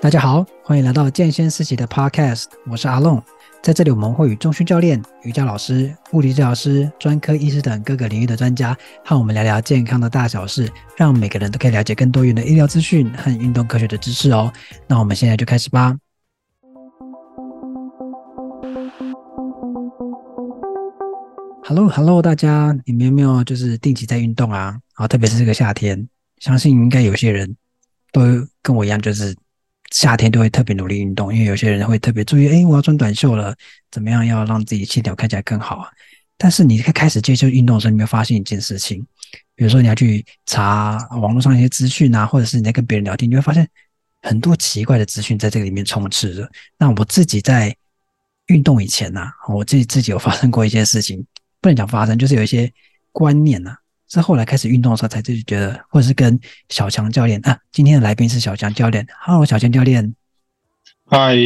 大家好，欢迎来到健先思齐的 Podcast，我是阿龙。在这里，我们会与中训教练、瑜伽老师、物理治疗师、专科医师等各个领域的专家，和我们聊聊健康的大小事，让每个人都可以了解更多元的医疗资讯和运动科学的知识哦。那我们现在就开始吧。Hello，Hello，hello, 大家，你们有没有就是定期在运动啊？啊，特别是这个夏天，相信应该有些人都跟我一样，就是。夏天都会特别努力运动，因为有些人会特别注意，哎，我要穿短袖了，怎么样要让自己线条看起来更好啊？但是你开始接触运动的时候，你会发现一件事情？比如说你要去查网络上一些资讯啊，或者是你在跟别人聊天，你会发现很多奇怪的资讯在这个里面充斥着。那我自己在运动以前呢、啊，我自己自己有发生过一些事情，不能讲发生，就是有一些观念呢、啊。是后来开始运动的时候才自己觉得，或者是跟小强教练啊，今天的来宾是小强教练，Hello，小强教练，嗨，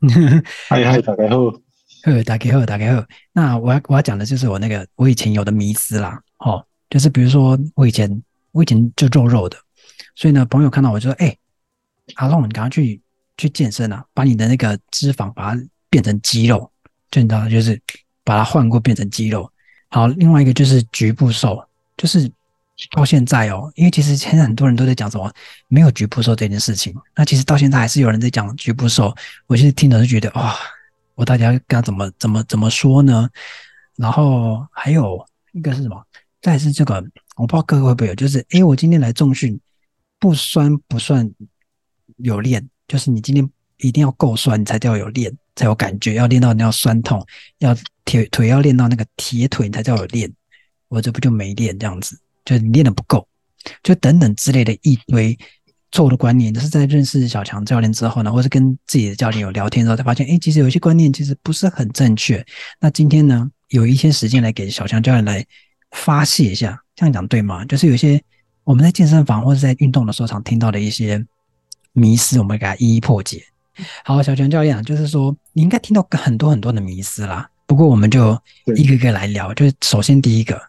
嗨嗨，大家好，呵，大家好，大家好。那我要我要讲的就是我那个我以前有的迷思啦，哦，就是比如说我以前我以前就肉肉的，所以呢，朋友看到我就说，哎、欸，阿龙，你赶快去去健身啊，把你的那个脂肪把它变成肌肉，就你知道，就是把它换过变成肌肉。好，另外一个就是局部瘦，就是到现在哦，因为其实现在很多人都在讲什么没有局部瘦这件事情，那其实到现在还是有人在讲局部瘦，我其实听着就觉得哇、哦，我大家该怎么怎么怎么说呢？然后还有一个是什么？再是这个，我不知道各位会不会有，就是诶，我今天来重训，不酸不算有练，就是你今天一定要够酸，你才叫有练。才有感觉，要练到你要酸痛，要铁腿要练到那个铁腿，你才叫有练。我这不就没练这样子，就你练的不够，就等等之类的一堆错误的观念。就是在认识小强教练之后呢，或是跟自己的教练有聊天之后，才发现，哎，其实有一些观念其实不是很正确。那今天呢，有一些时间来给小强教练来发泄一下，这样讲对吗？就是有些我们在健身房或者在运动的时候常听到的一些迷思，我们给它一一破解。好，小强教练，就是说你应该听到很多很多的迷思啦。不过我们就一个一个来聊。就是首先第一个，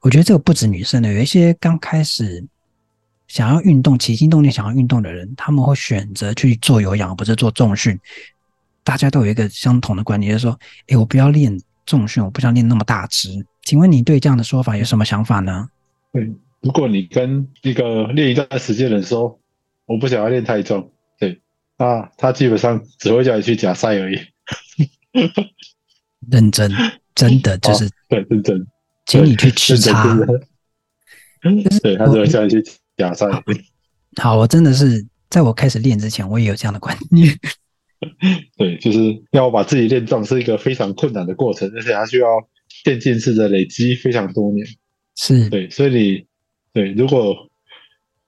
我觉得这个不止女生的，有一些刚开始想要运动、起心动念想要运动的人，他们会选择去做有氧，而不是做重训。大家都有一个相同的观念，就是说，诶，我不要练重训，我不想练那么大只。请问你对这样的说法有什么想法呢？对，如果你跟一个练一段时间的人说，我不想要练太重。对啊，他基本上只会叫你去假赛而已。认真，真的就是、哦、对认真，请你去吃茶。对，他只会叫你去假赛。好，我真的是在我开始练之前，我也有这样的观念。对，就是要把自己练壮是一个非常困难的过程，而且它需要渐进式的累积非常多年。是对，所以你对如果。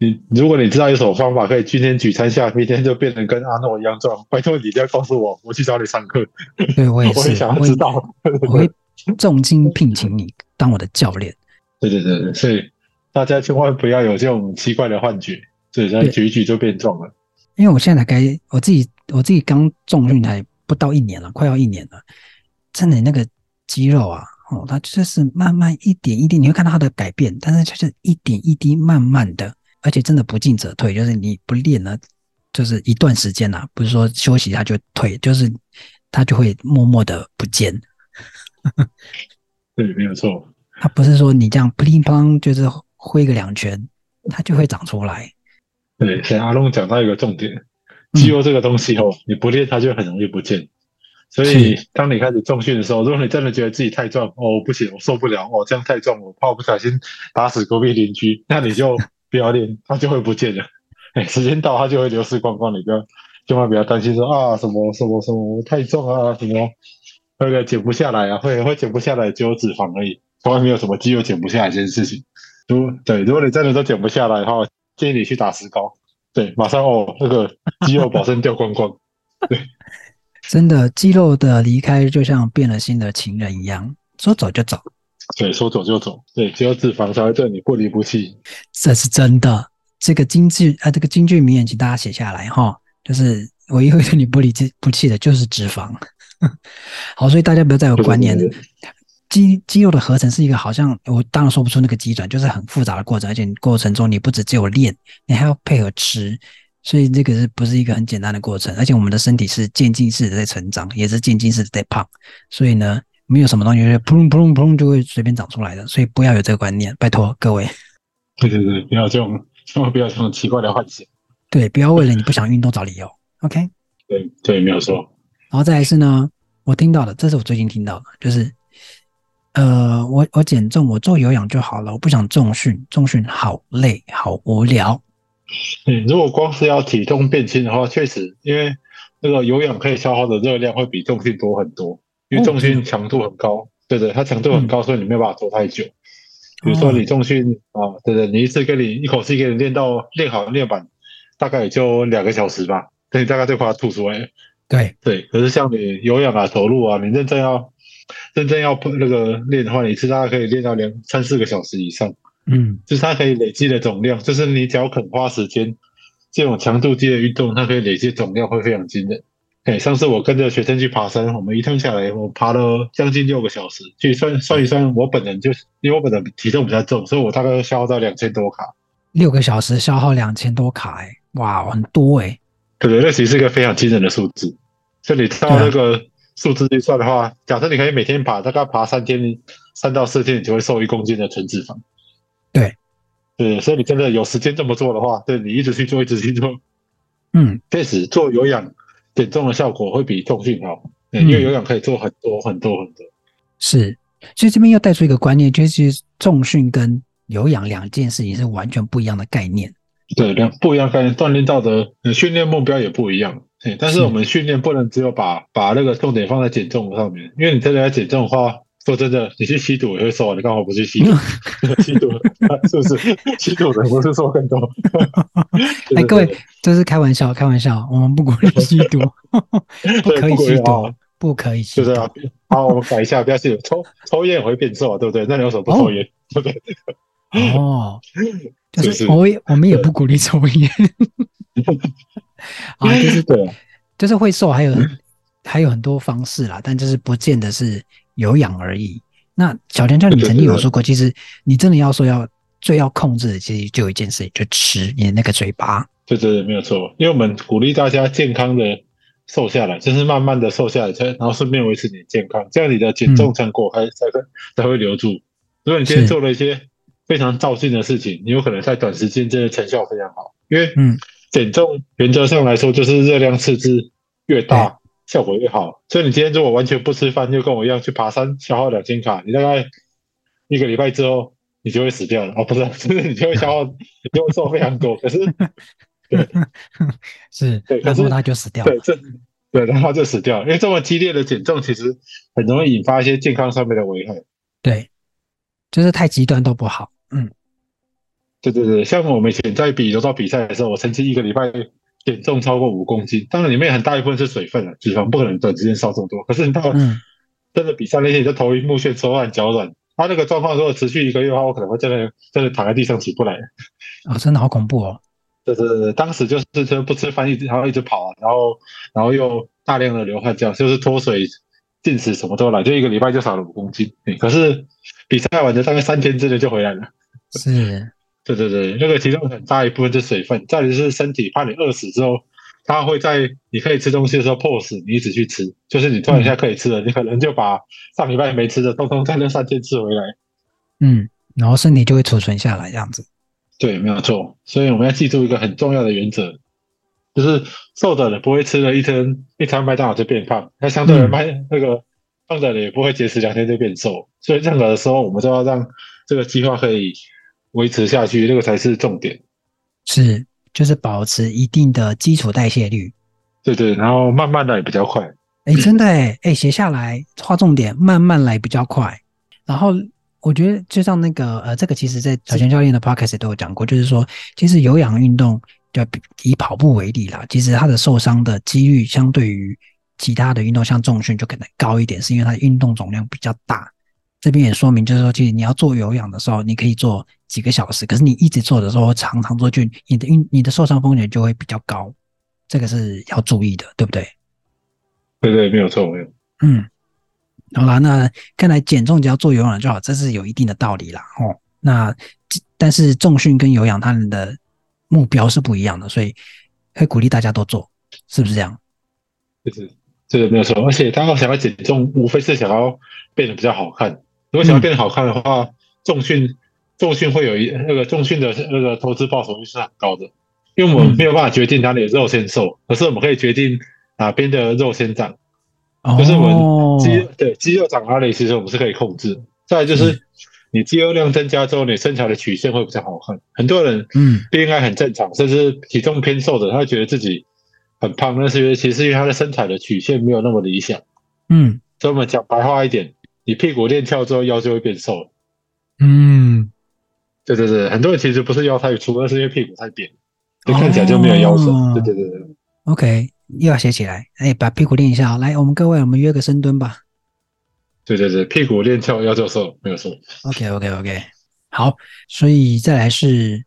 你如果你知道有什么方法可以今天举三下，明天就变成跟阿诺一样壮，拜托你一定要告诉我，我去找你上课。对，我也是，我也想要知道，我会重金聘请你当我的教练。对对对对，所以大家千万不要有这种奇怪的幻觉，对，然后举一举就变壮了。因为我现在才该我自己，我自己刚重训才不到一年了，快要一年了，真的那个肌肉啊，哦，它就是慢慢一点一滴，你会看到它的改变，但是就是一点一滴，慢慢的。而且真的不进则退，就是你不练了，就是一段时间呐，不是说休息它就退，就是它就会默默的不见。对，没有错。它不是说你这样乒乓就是挥个两拳，它就会长出来。对，像阿龙讲到一个重点，肌肉这个东西哦，嗯、你不练它就很容易不见。所以当你开始重训的时候，如果你真的觉得自己太壮，哦不行，我受不了，哦这样太重，我怕我不小心打死隔壁邻居，那你就。不要练，它就会不见了。哎，时间到，它就会流失光光。你不要，千万不要担心说啊，什么什么什么太重啊，什么那个减不下来啊，会会减不下来，只有脂肪而已，从来没有什么肌肉减不下来这件事情。如对，如果你真的都减不下来的话，建议你去打石膏。对，马上哦，那个肌肉保证掉光光。对，真的，肌肉的离开就像变了心的情人一样，说走就走。对，说走就走。对，只有脂肪才会对你不离不弃。这是真的。这个金句啊，这个金句名言，请大家写下来哈。就是唯一会对你不离不弃的，就是脂肪。好，所以大家不要再有观念了。肌肌肉的合成是一个好像我当然说不出那个机转，就是很复杂的过程，而且过程中你不只只有练，你还要配合吃。所以这个是不是一个很简单的过程？而且我们的身体是渐进式的在成长，也是渐进式的在胖。所以呢，没有什么东西就是噗隆噗隆噗隆就会随便长出来的。所以不要有这个观念，拜托各位。对对对，不要这种，千万不要这种奇怪的幻想。对，不要为了你不想运动找理由。OK。对对，没有错。然后再来是呢，我听到的，这是我最近听到的，就是，呃，我我减重，我做有氧就好了，我不想重训，重训好累，好无聊。嗯，如果光是要体重变轻的话，确实，因为那个有氧可以消耗的热量会比重训多很多，因为重训强度很高，哦、对对，它强度很高，嗯、所以你没有办法做太久。比如说你重训、哦、啊，对对，你一次给你一口气给你练到练好练板，大概也就两个小时吧，等你大概就把它吐出来。对对，可是像你有氧啊、走路啊，你认真要认真要那个练的话，你一次大概可以练到两三四个小时以上。嗯，就是它可以累积的总量，就是你只要肯花时间，这种强度低的运动，它可以累积总量会非常惊人。哎，上次我跟着学生去爬山，我们一趟下来，我爬了将近六个小时，去算算一算，我本人就因为我本人体重比较重，所以我大概消耗到两千多卡。六个小时消耗两千多卡，哎，哇，很多哎。对对，那其实是一个非常惊人的数字。所以你照那个数字去算的话，假设你可以每天爬，大概爬三天，三到四天，你就会瘦一公斤的纯脂肪。对，对，所以你真的有时间这么做的话，对，你一直去做，一直去做，嗯，确实做有氧减重的效果会比重训好，嗯，因为有氧可以做很多很多很多。是，所以这边要带出一个观念，就是重训跟有氧两件事情是完全不一样的概念。对，两不一样概念，锻炼到的训练目标也不一样。对，但是我们训练不能只有把把那个重点放在减重上面，因为你真的要减重的话。说真的，你去吸毒也会瘦啊！你刚好不去吸毒，吸毒是不是？吸毒的不是瘦更多？哎，各位，这是开玩笑，开玩笑，我们不鼓励吸毒，不可以吸毒，不可以吸毒。是啊，好，我们改一下，不要吸毒，抽抽烟也会变瘦，对不对？那你为什么不抽烟？对不对？哦，就是我我们也不鼓励抽烟。啊，就是对，就是会瘦，还有还有很多方式啦，但就是不见得是。有氧而已。那小田教练，你曾经有说过，其实你真的要说要最要控制的，其实就有一件事，就吃你的那个嘴巴。对对对，没有错。因为我们鼓励大家健康的瘦下来，就是慢慢的瘦下来，才然后顺便维持你的健康，这样你的减重成果还才会、嗯、才会留住。如果你今天做了一些非常造进的事情，你有可能在短时间真的成效非常好。因为嗯，减重原则上来说就是热量赤字越大。效果越好，所以你今天如果完全不吃饭，就跟我一样去爬山，消耗两千卡，你大概一个礼拜之后，你就会死掉了。哦，不是，就是你就会消耗，你就会瘦非常多。可是，对，是，对，可是他就死掉了。对，这，对，然后就死掉了。因为这么激烈的减重，其实很容易引发一些健康上面的危害。对，就是太极端都不好。嗯，对对对，像我们以前在比柔道比赛的时候，我曾经一个礼拜。减重超过五公斤，当然里面很大一部分是水分了，脂肪不可能短时间烧这么多。可是你到真的比赛那天，你就头晕目眩、手软脚软，他那个状况如果持续一个月的话，我可能会真的真的躺在地上起不来。啊、哦，真的好恐怖哦！对对对，当时就是就不吃饭，一直然后一直跑啊，然后然后又大量的流汗，这样就是脱水、进食什么都来，就一个礼拜就少了五公斤。可是比赛完的大概三天之内就回来了。是。对对对，那个其中很大一部分是水分，再就是身体怕你饿死之后，它会在你可以吃东西的时候迫使你一直去吃，就是你突然一下可以吃了，你可能就把上礼拜没吃的，通通在那三天吃回来。嗯，然后身体就会储存下来这样子。对，没有错。所以我们要记住一个很重要的原则，就是瘦的人不会吃了一天一餐麦当劳就变胖，那相对的麦、那个胖的人也不会节食两天就变瘦。所以任何的时候，我们都要让这个计划可以。维持下去，这个才是重点。是，就是保持一定的基础代谢率。对对，然后慢慢来比较快。哎，真的哎，哎，写下来，画重点，慢慢来比较快。然后我觉得，就像那个呃，这个其实在小泉教练的 podcast 都有讲过，就是说，其实有氧运动，就以跑步为例啦，其实它的受伤的几率相对于其他的运动，像重训就可能高一点，是因为它的运动总量比较大。这边也说明，就是说，其实你要做有氧的时候，你可以做几个小时。可是你一直做的时候，常常做，就你的运、你的受伤风险就会比较高。这个是要注意的，对不对？对对，没有错，没有。嗯，好啦，那看来减重只要做有氧就好，这是有一定的道理啦。哦，那但是重训跟有氧他们的目标是不一样的，所以会鼓励大家都做，是不是这样？就是这个没有错，而且大家想要减重，无非是想要变得比较好看。如果想要变得好看的话，重训重训会有一那个重训的那个投资报酬率是很高的，因为我们没有办法决定哪里的肉先瘦，可是我们可以决定哪边的肉先长。就是我们肌对肌肉长哪里，其实我们是可以控制。再来就是你肌肉量增加之后，你身材的曲线会比较好看。很多人嗯 BMI 很正常，甚至体重偏瘦的，他会觉得自己很胖，那是因为其实因为他的身材的曲线没有那么理想。嗯，所以我们讲白话一点，你屁股练翘之后腰就会变瘦。嗯，对对对，很多人其实不是腰太粗，而是因为屁股太扁，就看起来就没有腰身。哦、对对对对，OK。又要写起来，哎，把屁股练一下。来，我们各位，我们约个深蹲吧。对对对，屁股练翘，腰就瘦，没有错。OK OK OK，好。所以再来是，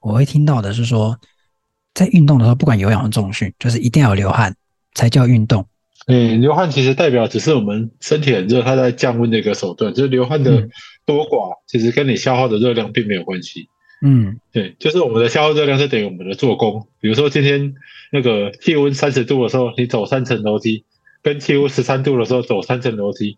我会听到的是说，在运动的时候，不管有氧和重训，就是一定要有流汗才叫运动。嗯，流汗其实代表只是我们身体很热，它在降温的一个手段。就是流汗的多寡，其实跟你消耗的热量并没有关系。嗯，对，就是我们的消耗热量是等于我们的做工。比如说今天那个气温三十度的时候，你走三层楼梯，跟气温十三度的时候走三层楼梯，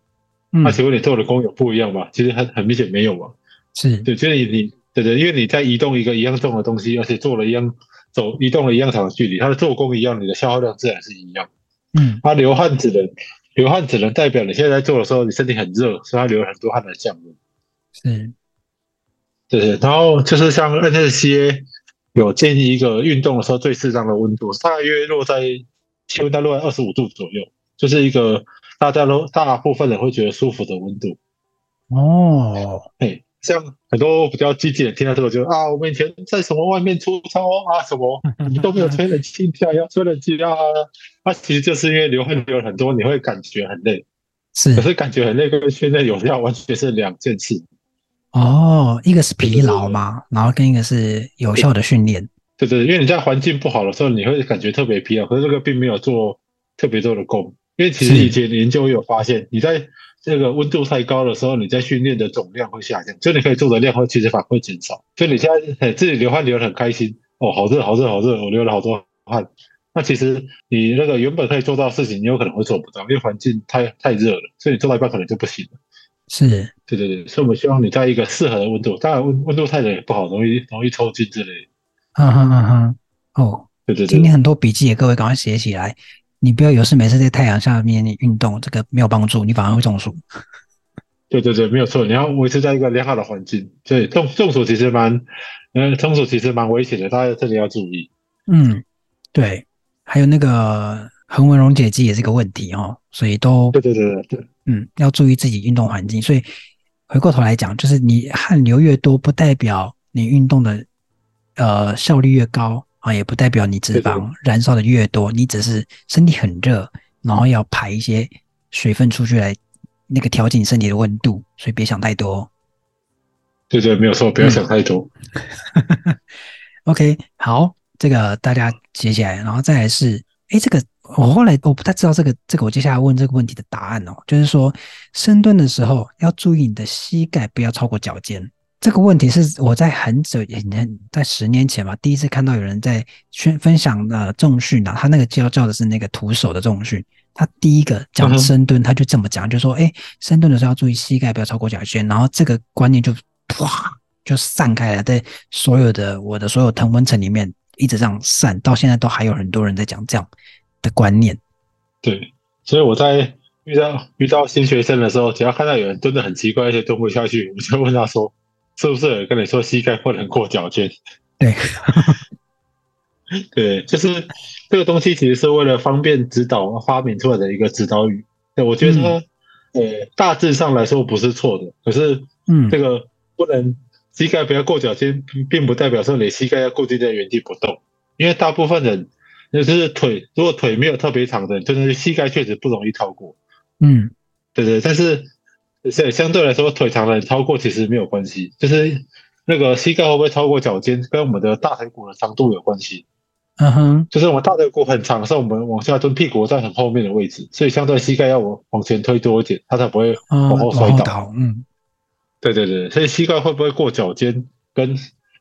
那请问你做的工有不一样吗？其实很很明显没有嘛。是对，就是你你对对，因为你在移动一个一样重的东西，而且做了一样走移动了一样长的距离，它的做工一样，你的消耗量自然是一样。嗯，它流汗只能流汗只能代表你现在在做的时候，你身体很热，所以它流了很多汗来降温。是。对对，然后就是像 NSCA 有建议一个运动的时候最适当的温度，大约落在气温大概落在二十五度左右，就是一个大家都大部分人会觉得舒服的温度。哦，哎，像很多比较积极的听到这个就啊，我们以前在什么外面出操啊什么，你都没有吹冷气，现在要吹冷气啊，那、啊、其实就是因为流汗流很多，你会感觉很累，是，可是感觉很累跟训练有效完全是两件事。哦，一个是疲劳嘛，然后跟一个是有效的训练。对对，因为你在环境不好的时候，你会感觉特别疲劳，可是这个并没有做特别多的功。因为其实以前研究有发现，你在这个温度太高的时候，你在训练的总量会下降，所以你可以做的量会其实反而会减少。所以你现在自己流汗流的很开心，哦，好热好热好热，我流了好多汗。那其实你那个原本可以做到的事情，你有可能会做不到，因为环境太太热了，所以你做到一半可能就不行了。是，对对对，所以我们希望你在一个适合的温度，当然温温度太冷也不好，容易容易抽筋之类的。嗯哼嗯哼，哦，对对对，今天很多笔记，各位赶快写起来。你不要有事没事在太阳下面你运动，这个没有帮助，你反而会中暑。对对对，没有错，你要维持在一个良好的环境。对，中中暑其实蛮，嗯，中暑其实蛮危险的，大家这里要注意。嗯，对，还有那个横纹溶解剂也是个问题哦，所以都对对对对对。嗯，要注意自己运动环境。所以回过头来讲，就是你汗流越多，不代表你运动的呃效率越高啊，也不代表你脂肪燃烧的越多。你只是身体很热，然后要排一些水分出去来，那个调节身体的温度。所以别想太多。对对，没有错，不要想太多。嗯、OK，好，这个大家写起来，然后再来是，哎，这个。我后来我不太知道这个这个，我接下来问这个问题的答案哦，就是说深蹲的时候要注意你的膝盖不要超过脚尖。这个问题是我在很久以前，在十年前吧，第一次看到有人在宣分享的重训啊，他那个教教的是那个徒手的重训，他第一个讲深蹲，他就这么讲，就说，哎，深蹲的时候要注意膝盖不要超过脚尖，然后这个观念就啪就散开了，在所有的我的所有同温层里面一直这样散，到现在都还有很多人在讲这样。的观念，对，所以我在遇到遇到新学生的时候，只要看到有人蹲得很奇怪，而且蹲不下去，我就问他说：“ 是不是有人跟你说膝盖不能过脚尖？”对，对，就是这个东西其实是为了方便指导发明出来的一个指导语。对，我觉得，呃、嗯，大致上来说不是错的，可是，嗯，这个不能膝盖不要过脚尖，并不代表说你膝盖要固定在原地不动，因为大部分人。就是腿，如果腿没有特别长的，就是膝盖确实不容易超过。嗯，对对，但是相相对来说，腿长的人超过其实没有关系。就是那个膝盖会不会超过脚尖，跟我们的大腿骨的长度有关系。嗯哼，就是我们大腿骨很长的时候，我们往下蹲，屁股在很后面的位置，所以相对膝盖要往往前推多一点，它才不会往后摔倒。嗯，对对对，所以膝盖会不会过脚尖，跟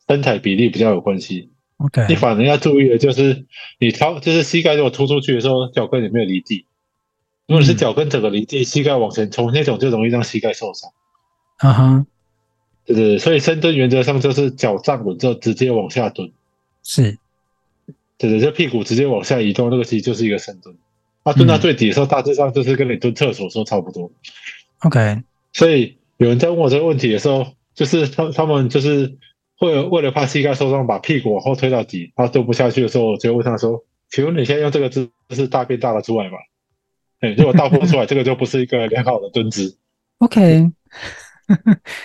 身材比例比较有关系。OK，你反而要注意的就是你超，就是膝盖如果突出去的时候，脚跟有没有离地？如果你是脚跟整个离地，膝盖往前冲，那种就容易让膝盖受伤。啊哈，对对，所以深蹲原则上就是脚站稳之后直接往下蹲。是，对对，这屁股直接往下移动，那个其实就是一个深蹲。它蹲到最底的时候，大致上就是跟你蹲厕所的时候差不多。OK，所以有人在问我这个问题的时候，就是他他们就是会为了怕膝盖受伤，把屁股往后推到底，他蹲不下去的时候，就问他说：“请问你现在用这个姿势大便大得出来吗？”哎，如果大不出来，这个就不是一个良好的蹲姿。OK，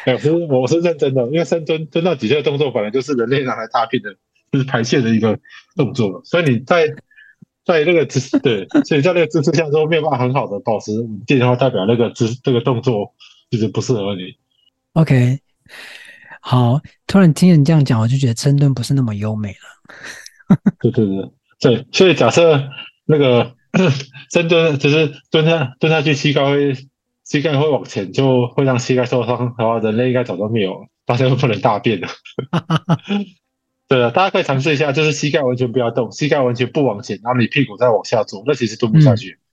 哎，我是我是认真的，因为深蹲蹲到底下的动作本来就是人类拿来大便的，就是排泄的一个动作，所以你在。在那个姿势，对，所以在那个姿势下之后没有办法很好的保持稳定的话，代表那个姿这个动作就是不适合你。OK，好，突然听人这样讲，我就觉得深蹲不是那么优美了。对对对对，所以假设那个 深蹲就是蹲下蹲下去，膝盖会膝盖会往前，就会让膝盖受伤的话，人类应该早就没有了，大家都不能大便了。对啊，大家可以尝试一下，就是膝盖完全不要动，膝盖完全不往前，然后你屁股再往下坐，那其实蹲不下去。嗯、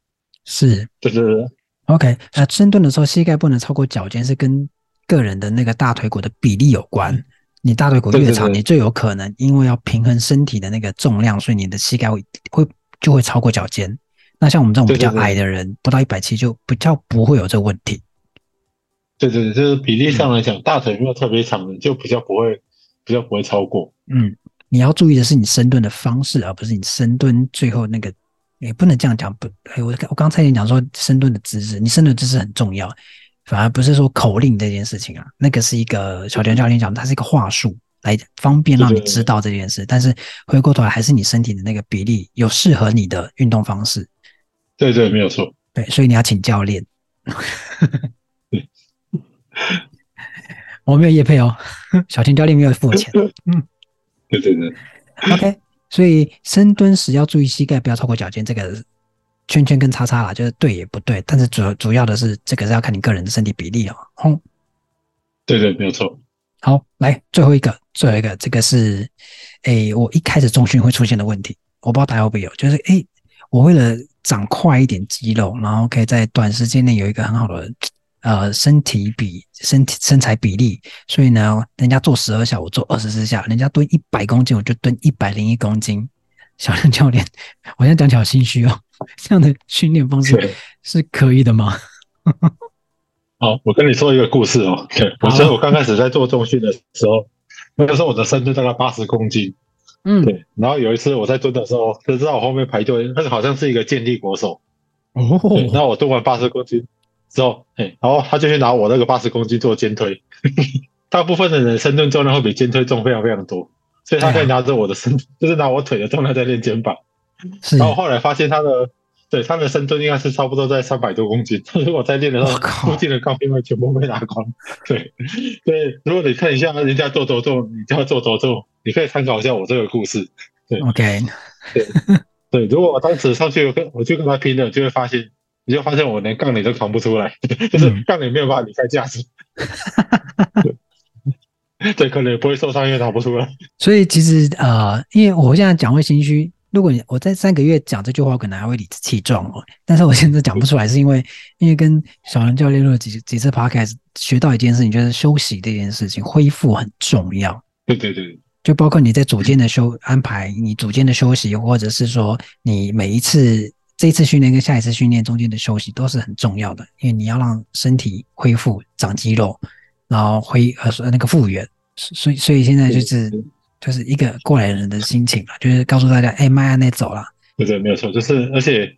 是，对对对。OK，那深蹲的时候，膝盖不能超过脚尖，是跟个人的那个大腿骨的比例有关。你大腿骨越长，你最有可能因为要平衡身体的那个重量，所以你的膝盖会会就会超过脚尖。那像我们这种比较矮的人，不到一百七就比较不会有这个问题。对对对，就是比例上来讲，嗯、大腿没有特别长的，就比较不会。比较不会超过，嗯，你要注意的是你深蹲的方式，而不是你深蹲最后那个，也不能这样讲。不，哎，我我刚才也讲说深蹲的姿势，你深蹲姿势很重要，反而不是说口令这件事情啊。那个是一个小田教练讲，它是一个话术，来方便让你知道这件事。但是回过头来，还是你身体的那个比例有适合你的运动方式。对对，没有错。对，所以你要请教练。我没有叶配哦，小田教练没有付我钱。嗯，对对对。OK，所以深蹲时要注意膝盖不要超过脚尖，这个圈圈跟叉叉啦，就是对也不对。但是主主要的是这个是要看你个人的身体比例哦。哼，对对，没有错。好，来最后一个，最后一个，这个是，诶，我一开始重训会出现的问题，我不知道大家会不会有，就是诶，我为了长快一点肌肉，然后可以在短时间内有一个很好的。呃，身体比身体身材比例，所以呢，人家做十二下，我做二十四下；人家蹲一百公斤，我就蹲一百零一公斤。小亮教练，我现在讲起来好心虚哦。这样的训练方式是可以的吗？好，我跟你说一个故事哦。对，我记得我刚开始在做重训的时候，那个时候我的深蹲大概八十公斤。嗯，对。然后有一次我在蹲的时候，就知道我后面排队，那个好像是一个健力国手。哦。然后我蹲完八十公斤。之后，哎，然后他就去拿我那个八十公斤做肩推。大部分的人深蹲重量会比肩推重非常非常多，所以他可以拿着我的身，就是拿我腿的重量在练肩膀。然后后来发现他的，对，他的深蹲应该是差不多在三百多公斤。如果在练的时候，附近的杠片会全部被拿光。对，对，如果你看一下人家做多重，你就要做多重，你可以参考一下我这个故事。对，OK，对，对，如果我当时上去跟我就跟他拼了，就会发现。你就发现我连杠铃都扛不出来，就是杠铃没有办法离开架子，对，可能也不会受伤，因为打不出来。所以其实呃，因为我现在讲会心虚，如果你我在三个月讲这句话，我可能还会理直气壮哦。但是我现在讲不出来，是因为 因为跟小梁教练录了几几次 podcast，学到一件事情，就是休息这件事情，恢复很重要。对对对，就包括你在组间的休安排，你组间的休息，或者是说你每一次。这一次训练跟下一次训练中间的休息都是很重要的，因为你要让身体恢复长肌肉，然后恢呃那个复原，所以所以现在就是就是一个过来人的心情啊，就是告诉大家，哎，迈阿密走了。对对，没有错，就是而且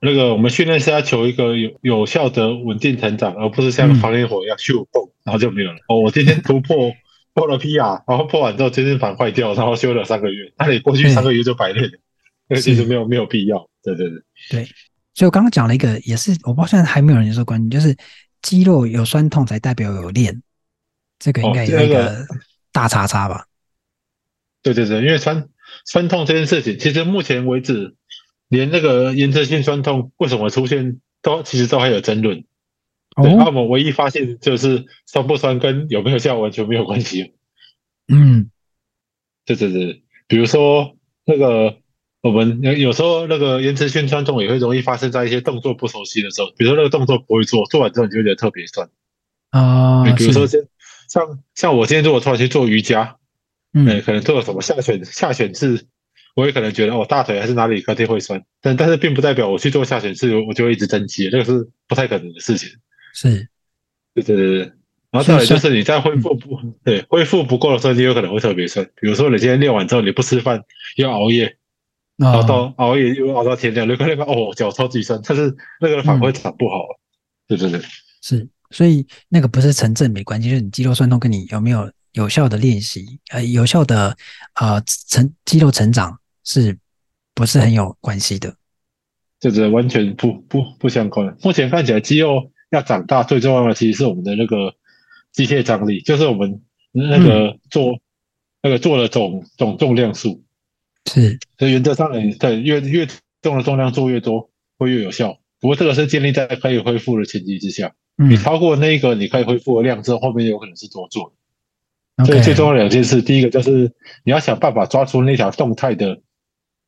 那个我们训练是要求一个有有效的稳定成长，而不是像防烟火一样咻蹦，然后就没有了。哦，我今天突破破了 PR，然后破完之后健身房坏掉，然后休了三个月，那你过去三个月就白练了，那其实没有没有必要。对对对对，所以我刚刚讲了一个，也是我不知道现在还没有人说观念，就是肌肉有酸痛才代表有练，这个应该有一个大叉叉吧？哦，对对对，因为酸酸痛这件事情，其实目前为止，连那个延迟性酸痛为什么出现，都其实都还有争论。哦，那我们唯一发现就是酸不酸跟有没有效完全没有关系。嗯，对对对。比如说那个我们有有时候那个延迟性酸痛也会容易发生在一些动作不熟悉的时候，比如说那个动作不会做，做完之后你就会觉得特别酸啊。比如说像像像我今天如果突然去做瑜伽，嗯，可能做了什么下犬下犬式，我也可能觉得哦大腿还是哪里肯定会酸，但但是并不代表我去做下犬式我就会一直增肌，那个是不太可能的事情。是，对对对对。然后再来就是你在恢复不对恢复不够的时候，你有可能会特别酸。比如说你今天练完之后你不吃饭又熬夜，然后到熬夜又熬到天亮，你看那个哦脚超级酸，但是那个反而会长不好。对对对，是，所以那个不是成正比关系，就是你肌肉酸痛跟你有没有有效的练习，呃，有效的呃成肌肉成长是不是很有关系的？就是完全不不不相关。目前看起来肌肉要长大最重要的其实是我们的那个。机械张力就是我们那个做、嗯、那个做的总总重量数，是，所以原则上呢，对越越重的重量做越多会越有效。不过这个是建立在可以恢复的前提之下，嗯、你超过那个你可以恢复的量之后，后面有可能是多做。所以最重要的两件事，第一个就是你要想办法抓住那条动态的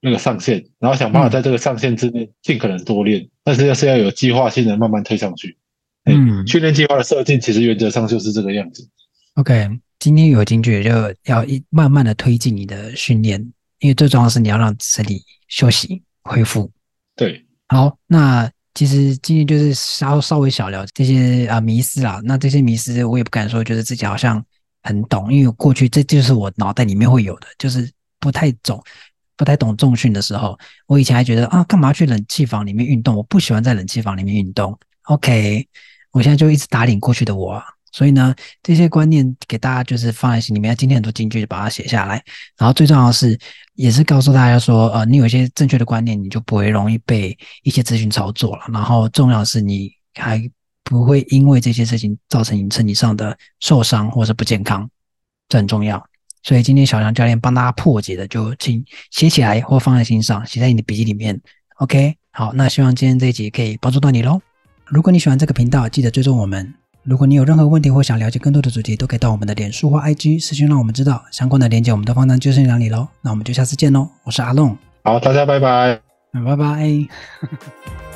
那个上限，然后想办法在这个上限之内尽可能多练，嗯、但是要是要有计划性的慢慢推上去。嗯，训练计划的设定其实原则上就是这个样子。OK，今天有进去，就要一慢慢的推进你的训练，因为最重要是你要让身体休息恢复。对，好，那其实今天就是稍稍微小聊这些啊迷思啦。那这些迷思我也不敢说，觉得自己好像很懂，因为过去这就是我脑袋里面会有的，就是不太懂，不太懂重训的时候，我以前还觉得啊，干嘛去冷气房里面运动？我不喜欢在冷气房里面运动。OK。我现在就一直打脸过去的我，所以呢，这些观念给大家就是放在心里面。今天很多金句就把它写下来，然后最重要的是，也是告诉大家说，呃，你有一些正确的观念，你就不会容易被一些资讯操作了。然后重要的是，你还不会因为这些事情造成你身体上的受伤或者不健康，这很重要。所以今天小强教练帮大家破解的，就请写起来或放在心上，写在你的笔记里面。OK，好，那希望今天这一集可以帮助到你喽。如果你喜欢这个频道，记得追踪我们。如果你有任何问题或想了解更多的主题，都可以到我们的脸书或 IG 私讯让我们知道。相关的链接我们都放在资讯栏里喽。那我们就下次见喽，我是阿龙。好，大家拜拜。拜拜。